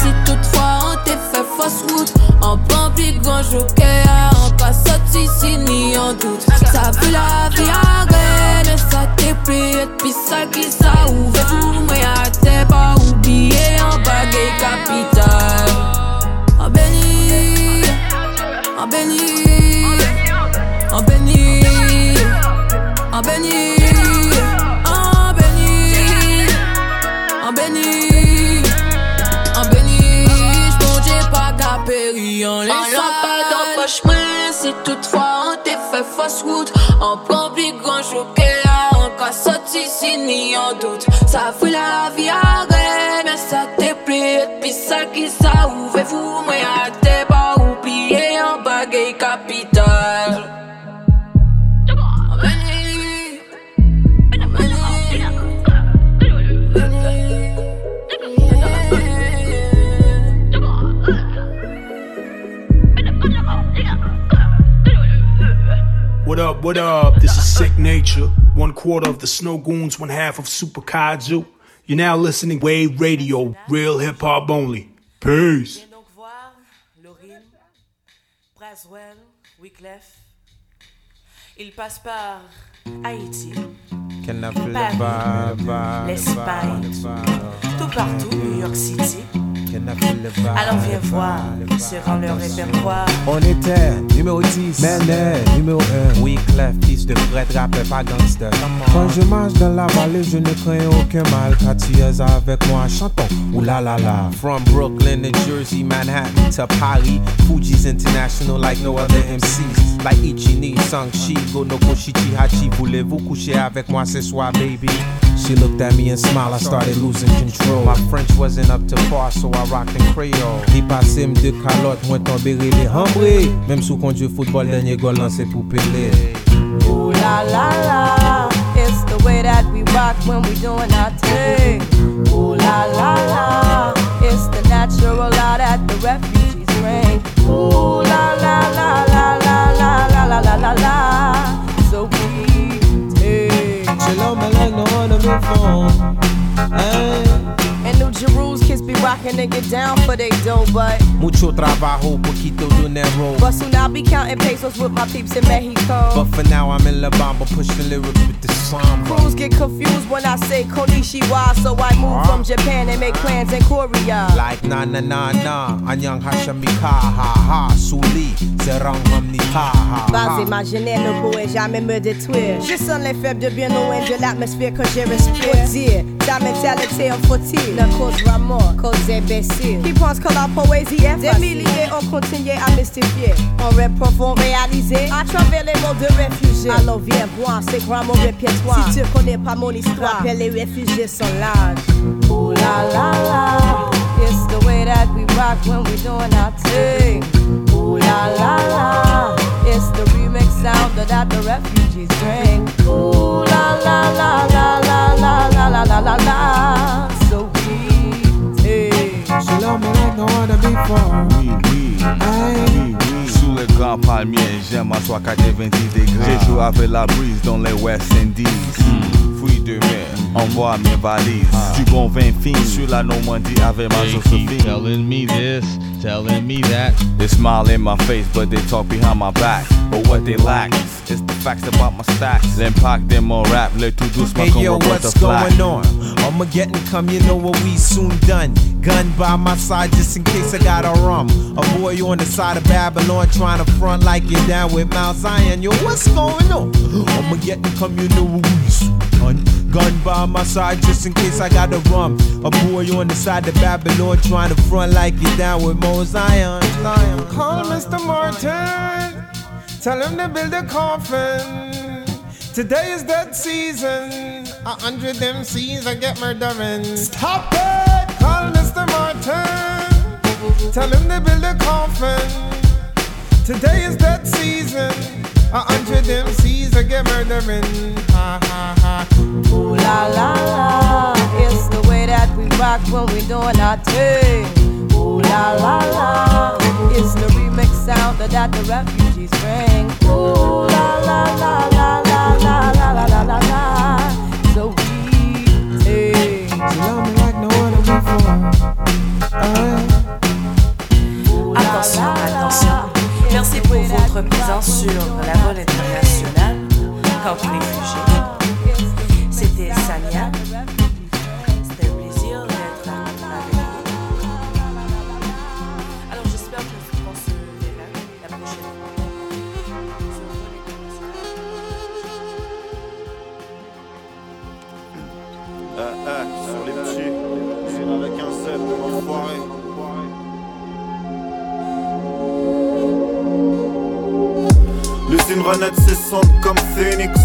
si toutefois on t'est fait fausse route. En bambi grand joker en cassette ici ni en doute. Ça vu la vie arrête mais ça t'est et puis ça qui ça mais à t'es pas oublié en bagaille capitale. En béni En béni En béni. En béni. En béni. En béni. En béni. J'monge pas qu'à péri en les lampade en poche Si toutefois on t'est fait fausse route. En bambi grand joker En cassette ici ni en doute. Ça fait la vie arrête Mais ça t'est pris Puis ça qui ça ouvre vous Mais What up, what up? This is Sicknature, one quarter of the Snowgoons, one half of Super Kaiju. You're now listening Wave Radio, real hip hop only. Peace. Braswell, Wyclef. Il passe par Haïti, Paris, l'Espagne, tout partout, New York City. Alors viens voir ce rend leur répertoire. On était numéro 10, Menet, numéro 1. Oui, Clef, fils de Fred, rappeur, pas gangster. Quand je marche dans la vallée, je ne crains aucun mal. Car tu es avec moi, chantons. Ouh la la la. From Brooklyn to Jersey, Manhattan to Paris. Fuji's international like no other MCs. Like Ichini, Sang Shi, Go no Koshichi Hachi. Voulez-vous coucher avec moi ce soir, baby? She looked at me and smiled, I started losing control. My French wasn't up to par, so I rocked in Creole. Li passé m de calotte, moi tombé les hambré. Même sous conduit football, dernier goal lancé pour Pelé. Ooh la la la, it's the way that we rock when we doing our thing. Ooh la la la, it's the natural law that the refugees bring. Ooh la la la la la la la la la la la, Jerusalem rockin' and get down for they dough, but Mucho trabajo, poquito dinero. but soon I'll be counting pesos with my peeps in Mexico. But for now, I'm in La Bamba, pushing lyrics with the samba. Crews get confused when I say Konishiwa, so I move uh-huh. from Japan and make plans in Korea. Like na na na na, anyang hashemika ha ha, suli, zerang hamni ha ha Base ha. imaginaire ne pourrait jamais me détruire. Je sens les faibles de bien loin de l'atmosphère que je respire. Faut dire, ta mentalité en faut-il ne causera mort, cause imbécile. Qui que la poésie est Des milliers ont continué à mystifier. Profond réalisé à travers les mots de réfugiés. Alors viens voir, c'est grand mon répertoire. Si tu connais pas mon histoire, rappelle les réfugiés sont. Ooh la la la, it's the way that we rock when we doing our thing. Ooh la la la, it's the remix sound that the refugees bring. Ooh for. Oui, é grands palmiers, j'aime m'asseoir qu'à 90 degrés. Ah. J'ai joué avec la brise dans les West Indies. Hmm. Fruits de mer, envoie mes valises. Ah. Du bon vin fin sur la Normandie avec ma They Josephine. keep telling me this, telling me that. They smile in my face, but they talk behind my back. But what they lack is the facts about my stacks. L'impact de mon rap, le tout doucement Hey comme yo, Roberta what's Flack. going on? Armageddon come, you know what we soon done. Gun by my side just in case I got a rum. A boy on the side of Babylon trying to front like you're down with Mount Zion. Yo, what's going on? I'ma get the soon done. Gun by my side just in case I got a rum. A boy on the side of Babylon trying to front like you're down with Mount Zion. Zion. Call Mr. Martin. Tell him to build a coffin. Today is that season. A hundred MCs I get murdering. Stop it! Call Mr. Martin. Tell him to build a coffin. Today is that season. A hundred MCs I get murdering. Ha ha ha. Ooh la la la, it's the way that we rock when we doing our thing. Ooh la la la, it's the remix sound that, that the refugees bring. Ooh la la la la la la la la la la la, so we take. You love me like no other before. Uh. Attention, attention. Merci pour votre présence sur la voile internationale. Quand réfugiés. Ses cendres comme Phoenix.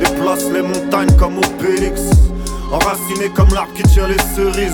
Déplace les montagnes comme Obélix. Enraciné comme l'arbre qui tire les cerises.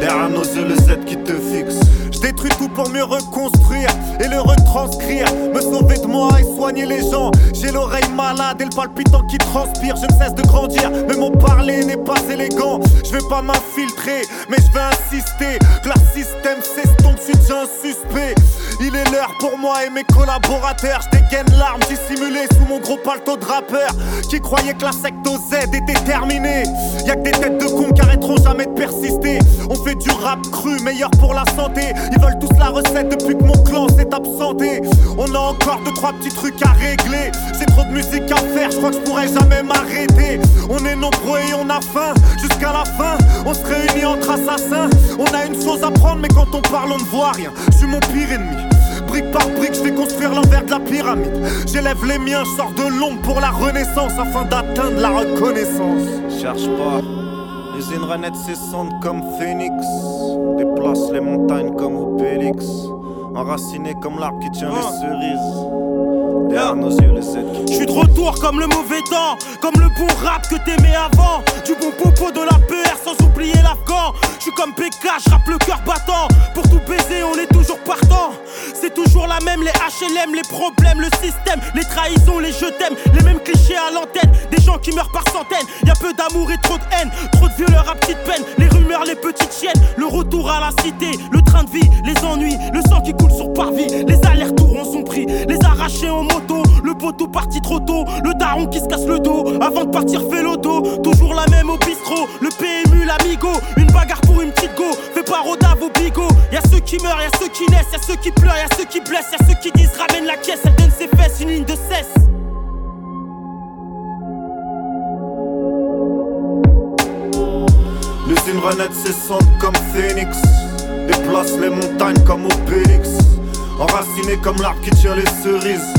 Derrière nos yeux, le Z qui te fixe. Détruis tout pour mieux reconstruire et le retranscrire. Me sauver de moi et soigner les gens. J'ai l'oreille malade et le palpitant qui transpire. Je ne cesse de grandir, mais mon parler n'est pas élégant. Je vais pas m'infiltrer, mais je vais insister que leur système s'estompe. Je suis déjà un suspect. Il est l'heure pour moi et mes collaborateurs. Je dégaine l'arme dissimulée sous mon gros palto de rappeur. Qui croyait que la secte Z était terminée. Y'a que des têtes de cons qui arrêteront jamais de persister. On fait du rap cru, meilleur pour la santé. Ils veulent tous la recette depuis que mon clan s'est absenté. On a encore deux trois petits trucs à régler. C'est trop de musique à faire, je crois que je pourrais jamais m'arrêter. On est nombreux et on a faim, jusqu'à la fin, on se réunit entre assassins. On a une chose à prendre, mais quand on parle, on ne voit rien. Je suis mon pire ennemi. Brique par brique, je vais construire l'envers de la pyramide. J'élève les miens, je sors de l'ombre pour la renaissance afin d'atteindre la reconnaissance. Cherche pas, les Inranettes s'essendent comme phénix. Déplace les montagnes comme Obélix. Enraciné comme l'arbre qui tient les cerises. Derrière nos yeux, les aides qui Je suis de retour comme le mauvais temps, comme le bon rap que t'aimais avant. Du bon popo de la PR sans oublier l'afghan. Je suis comme PK, je rappe le cœur battant. Pour tout baiser, on est toujours partant. C'est toujours la même, les HLM, les problèmes, le système, les trahisons, les je t'aime, les mêmes clichés à l'antenne. Des gens qui meurent par centaines. Y a peu d'amour et trop de haine, trop de violeurs à petite peine. Les rumeurs, les petites chiennes, le retour à la cité, le train de vie, les ennuis, le sang qui coule sur parvis. Les allers-retours ont son prix, les arrachés en moto, le poteau parti trop tôt, le daron qui se casse le dos avant de partir fait l'auto. Toujours la même au bistrot, le PMU, l'amigo, une bagarre pour une petite go. Fais pas rodave au bigot. Y'a ceux qui meurent, y'a ceux qui naissent, y'a ceux qui pleurent, y'a ceux qui blessent, y'a ceux qui disent ramène la caisse, elle donne ses fesses, une ligne de cesse. L'usine renaît s'essente comme phénix. Déplace les montagnes comme Obélix. Enraciné comme l'arbre qui tient les cerises.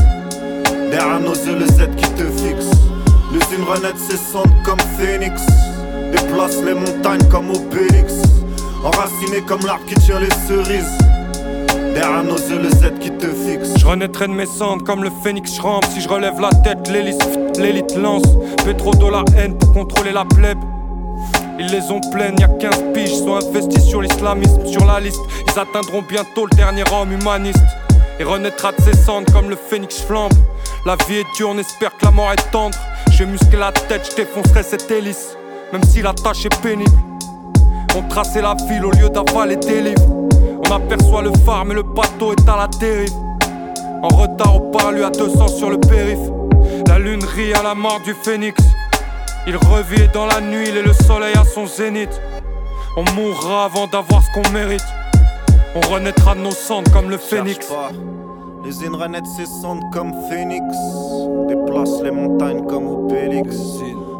Derrière nos yeux, le Z qui te fixe. L'usine renaît s'essente comme phénix. Déplace les montagnes comme Obélix. Enraciné comme l'arbre qui tient les cerises. Derrière nos yeux, le Z qui te fixe. Je renaîtrai de mes cendres comme le phénix, je rampe. Si je relève la tête, l'élite lance. Trop de la haine pour contrôler la plèbe. Ils les ont pleines, y'a 15 piges, sont investis sur l'islamisme, sur la liste. Ils atteindront bientôt le dernier homme humaniste. Et renaîtra de ses cendres comme le phénix flambe. La vie est dure, on espère que la mort est tendre. J'ai musclé la tête, je défoncerai cette hélice. Même si la tâche est pénible. On traçait la ville au lieu d'avaler des livres. On aperçoit le phare, mais le bateau est à la dérive. En retard au parlu à 200 sur le périph. La lune rit à la mort du phénix. Il revit dans la nuit, il est le soleil à son zénith. On mourra avant d'avoir ce qu'on mérite. On renaîtra de nos cendres comme le phénix. pas. Les Inranettes s'essendent comme phénix. Déplace les montagnes comme Obélix.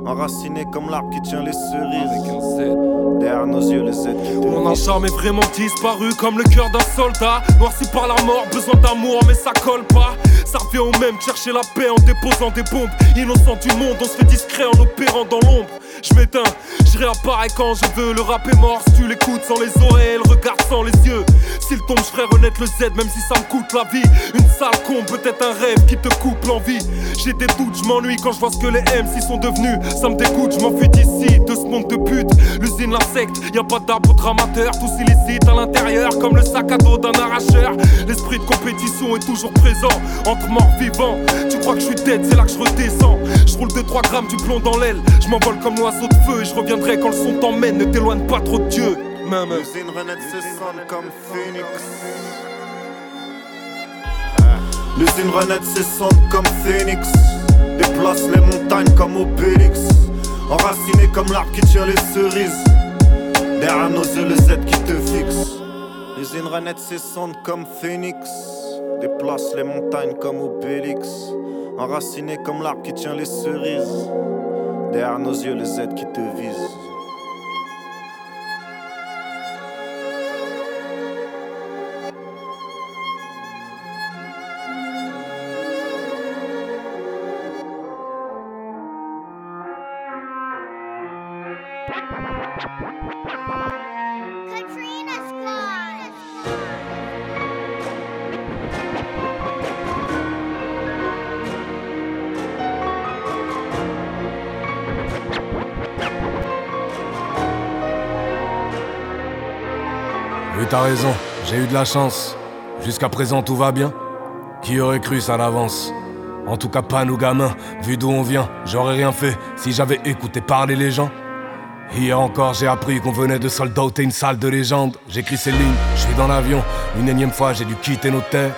Enraciné comme l'arbre qui tient les cerises. Derrière nos yeux, les Z qui On n'a jamais vraiment disparu comme le cœur d'un soldat. Noirci par la mort, besoin d'amour, mais ça colle pas. Ça revient au même, chercher la paix en déposant des bombes. Innocent du monde, on se fait discret en opérant dans l'ombre. Je m'éteins, je réapparais quand je veux. Le rap est mort, si tu l'écoutes sans les oreilles, le regard sans les yeux. S'il tombe, je ferai renaître le Z, même si ça me coûte la vie. Une sale con, peut-être un rêve qui te coupe l'envie. J'ai des doutes, je m'ennuie quand je vois ce que les MC sont devenus. Ça me dégoûte, je m'enfuis d'ici, de ce monde de pute. L'usine, la secte, y a pas d'arbre amateur, tous illicites à l'intérieur, comme le sac à dos d'un arracheur. L'esprit de compétition est toujours présent, entre morts vivants. Tu crois que je suis dead, c'est là que je redescends. Je roule 2-3 grammes du plomb dans l'aile, je m'envole comme de feu et je reviendrai quand le son t'emmène. Ne t'éloigne pas trop de Dieu. Même. L'usine renaît s'essente comme phénix. L'usine renaît s'essente comme phénix. Déplace les montagnes comme Obélix. Enraciné comme l'arbre qui tient les cerises. Derrière nos yeux, le Z qui te fixe. L'usine renaît s'essente comme phénix. Déplace les montagnes comme Obélix. Enraciné comme l'arbre qui tient les cerises. Derrière nos yeux, les aides qui te visent. Oui, t'as raison, j'ai eu de la chance. Jusqu'à présent, tout va bien. Qui aurait cru ça d'avance En tout cas, pas nous gamins, vu d'où on vient. J'aurais rien fait si j'avais écouté parler les gens. Hier encore, j'ai appris qu'on venait de soldater une salle de légende. J'écris ces lignes, je suis dans l'avion. Une énième fois, j'ai dû quitter nos terres.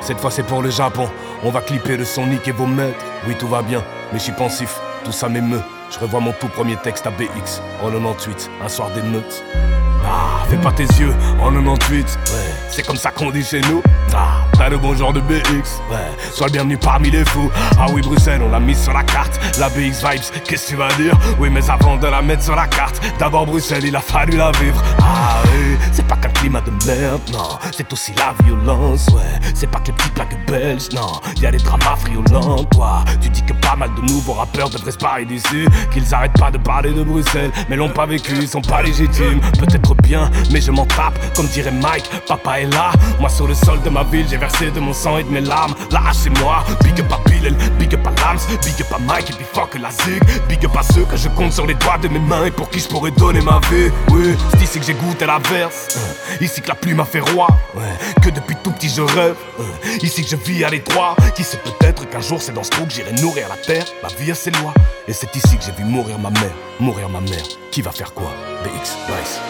Cette fois, c'est pour le Japon. On va clipper le son, niquer vos maîtres. Oui, tout va bien, mais je suis pensif, tout ça m'émeut. Je revois mon tout premier texte à BX en 98, un soir d'émeute. Ah, fais pas tes yeux en 98, ouais, c'est comme ça qu'on dit chez nous. Ah, t'as le bon genre de BX, ouais, sois le bienvenu parmi les fous. Ah oui, Bruxelles, on l'a mise sur la carte. La BX Vibes, qu'est-ce que tu vas dire? Oui, mais avant de la mettre sur la carte, d'abord Bruxelles, il a fallu la vivre. Ah c'est pas qu'un climat de merde, non, c'est aussi la violence, ouais. C'est pas que les petits plaques belges, non, y a des dramas friolents, toi. Tu dis que pas mal de nouveaux rappeurs devraient se parler d'ici, qu'ils arrêtent pas de parler de Bruxelles, mais l'ont pas vécu, ils sont pas légitimes. Peut-être bien, mais je m'en tape, comme dirait Mike, papa est là. Moi sur le sol de ma ville, j'ai versé de mon sang et de mes larmes. Là, c'est moi, big up à Bill, big up à Lams, big up Mike et puis fuck la zig. Big up à ceux que je compte sur les doigts de mes mains et pour qui je pourrais donner ma vie. Oui, c'est que j'ai goûté la verse, ici que la pluie m'a fait roi. Ouais, que depuis tout petit je rêve, ici que je vis à l'étroit. Qui sait peut-être qu'un jour c'est dans ce trou que j'irai nourrir la terre. La vie a ses lois, et c'est ici que j'ai vu mourir ma mère. Mourir ma mère, qui va faire quoi? BX, Vice.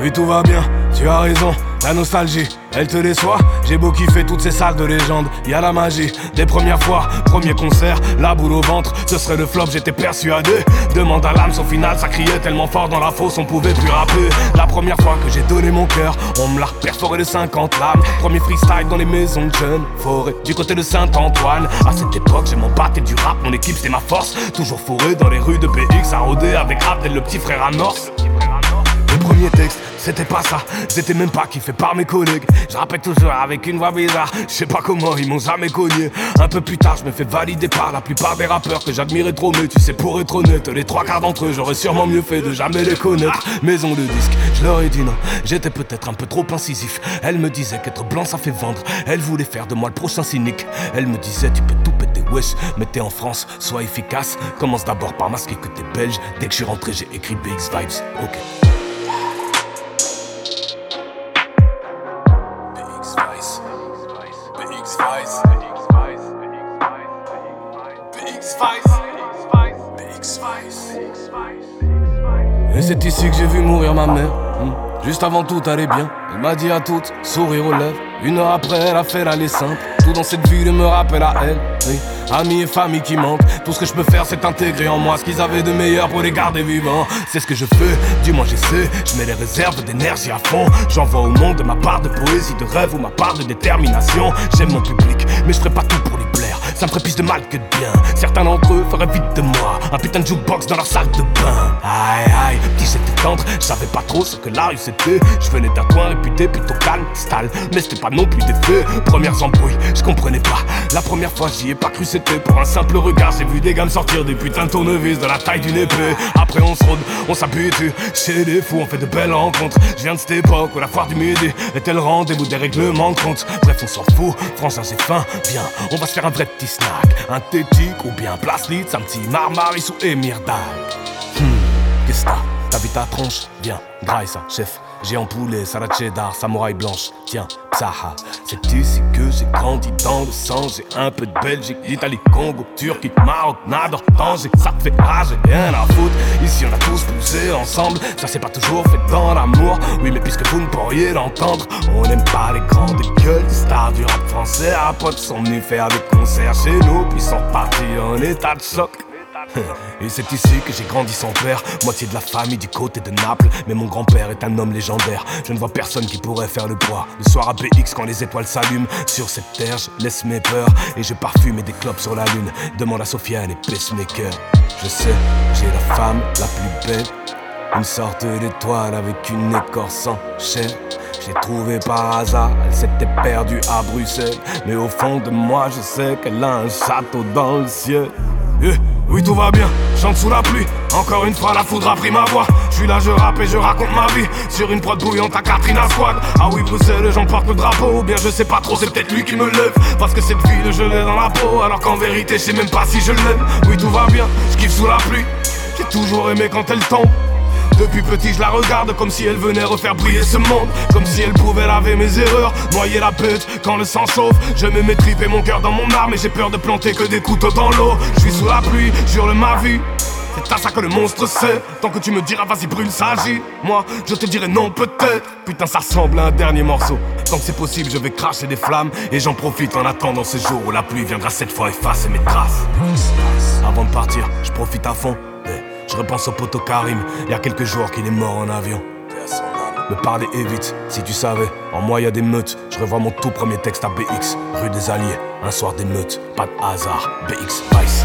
Oui, tout va bien, tu as raison. La nostalgie, elle te déçoit. J'ai beau kiffer toutes ces salles de légende. Y a la magie des premières fois, premier concert, la boule au ventre. Ce serait le flop, j'étais persuadé. Demande à l'âme, au final, ça criait tellement fort dans la fosse, on pouvait plus rapper. La première fois que j'ai donné mon cœur, on me l'a perforé de 50 lames. Premier freestyle dans les maisons de jeunes, forêt du côté de Saint-Antoine. À cette époque, j'ai mon et du rap, mon équipe c'était ma force. Toujours fourré dans les rues de BX, à rôder avec Abdel, le petit frère à Norse. C'était pas ça, c'était même pas kiffé par mes collègues. Je rappelle toujours avec une voix bizarre, je sais pas comment ils m'ont jamais cogné. Un peu plus tard, je me fais valider par la plupart des rappeurs que j'admirais trop, mais tu sais, pour être honnête, les trois quarts d'entre eux, j'aurais sûrement mieux fait de jamais les connaître. Maison de disque, je leur ai dit non, j'étais peut-être un peu trop incisif. Elle me disait qu'être blanc ça fait vendre, elle voulait faire de moi le prochain cynique. Elle me disait, tu peux tout péter, wesh, mais t'es en France, sois efficace. Commence d'abord par masquer que t'es belge. Dès que je suis rentré, j'ai écrit BX Vibes, ok. C'est ici que j'ai vu mourir ma mère. Hmm. Juste avant tout allait bien. Elle m'a dit à toutes, sourire aux lèvres. Une heure après, elle a fait l'aller simple. Tout dans cette ville me rappelle à elle. Oui. Amis et famille qui manquent. Tout ce que je peux faire, c'est intégrer en moi ce qu'ils avaient de meilleur pour les garder vivants. C'est ce que je fais, du moins j'essaie. Je mets les réserves d'énergie à fond. J'envoie au monde ma part de poésie, de rêve ou ma part de détermination. J'aime mon public, mais je ferai pas tout pour lui plaire. Ça me ferait plus de mal que de bien. Certains d'entre eux feraient vite de moi un putain de jukebox dans leur salle de bain. Aïe aïe, petit c'était tendre, je savais pas trop ce que la rue c'était. Je venais d'un coin réputé plutôt calme, style, mais c'était pas non plus des faits. Premières embrouilles, je comprenais pas. La première fois j'y ai pas cru, c'était pour un simple regard. J'ai vu des gammes sortir des putains de tournevis de la taille d'une épée. Après on se rôde, on s'habitue. Chez les fous, on fait de belles rencontres. Je viens de cette époque où la foire du midi était le rendez-vous des règlements de compte. Bref, on s'en fout, France c'est fin, bien. On va se faire un vrai petit snack, un tétique ou bien place un petit marmaris ou émirdag. Hmm, qu'est-ce que t'as ta tronche Viens, graille ça, chef. J'ai en poulet, salade cheddar, samouraï blanche. Tiens, psaha. C'est ici que j'ai grandi dans le sang? J'ai un peu de Belgique, d'Italie, Congo, Turquie, Maroc, Nador, Tanger. Ça te fait rage, rien à foutre. Ici, on a tous poussé ensemble. Ça s'est pas toujours fait dans l'amour. Oui, mais puisque vous ne pourriez l'entendre, on n'aime pas les grandes gueules. Des stars du rap français à potes sont venus faire des concerts chez nous. Puis sont partis en état de choc. Et c'est ici que j'ai grandi sans père, moitié de la famille du côté de Naples. Mais mon grand-père est un homme légendaire. Je ne vois personne qui pourrait faire le poids. Le soir à BX, quand les étoiles s'allument, sur cette terre, je laisse mes peurs. Et je parfume des clopes sur la lune. Demande à Sofiane et Pacemaker. Je sais, j'ai la femme la plus belle. Une sorte d'étoile avec une écorce en chair. J'ai trouvé par hasard, elle s'était perdue à Bruxelles. Mais au fond de moi, je sais qu'elle a un château dans le ciel. Eh, oui, tout va bien, chante sous la pluie. Encore une fois, la foudre a pris ma voix. Je suis là, je rappe et je raconte ma vie. Sur une prod bouillante à Katrina Squad. Ah oui, Bruxelles, j'emporte le drapeau. Bien je sais pas trop, c'est peut-être lui qui me lève. Parce que cette ville, je l'ai dans la peau. Alors qu'en vérité, je sais même pas si je l'aime. Oui, tout va bien, je kiffe sous la pluie. J'ai toujours aimé quand elle tombe. Depuis petit, je la regarde comme si elle venait refaire briller ce monde. Comme si elle pouvait laver mes erreurs, noyer la pute quand le sang chauffe. Je me mets et mon cœur dans mon arme et j'ai peur de planter que des couteaux dans l'eau. Je suis sous la pluie, jure ma vie. C'est à ça que le monstre sait. Tant que tu me diras, vas-y, brûle, s'agit. Moi, je te dirai non, peut-être. Putain, ça ressemble à un dernier morceau. Tant que c'est possible, je vais cracher des flammes. Et j'en profite en attendant ce jour où la pluie viendra cette fois effacer mes traces. Avant de partir, je profite à fond. Je repense au poteau Karim, il y a quelques jours qu'il est mort en avion. Me parler évite, si tu savais. En moi, y a des meutes. Je revois mon tout premier texte à BX, rue des Alliés. Un soir des meutes, pas de hasard. BX Spice.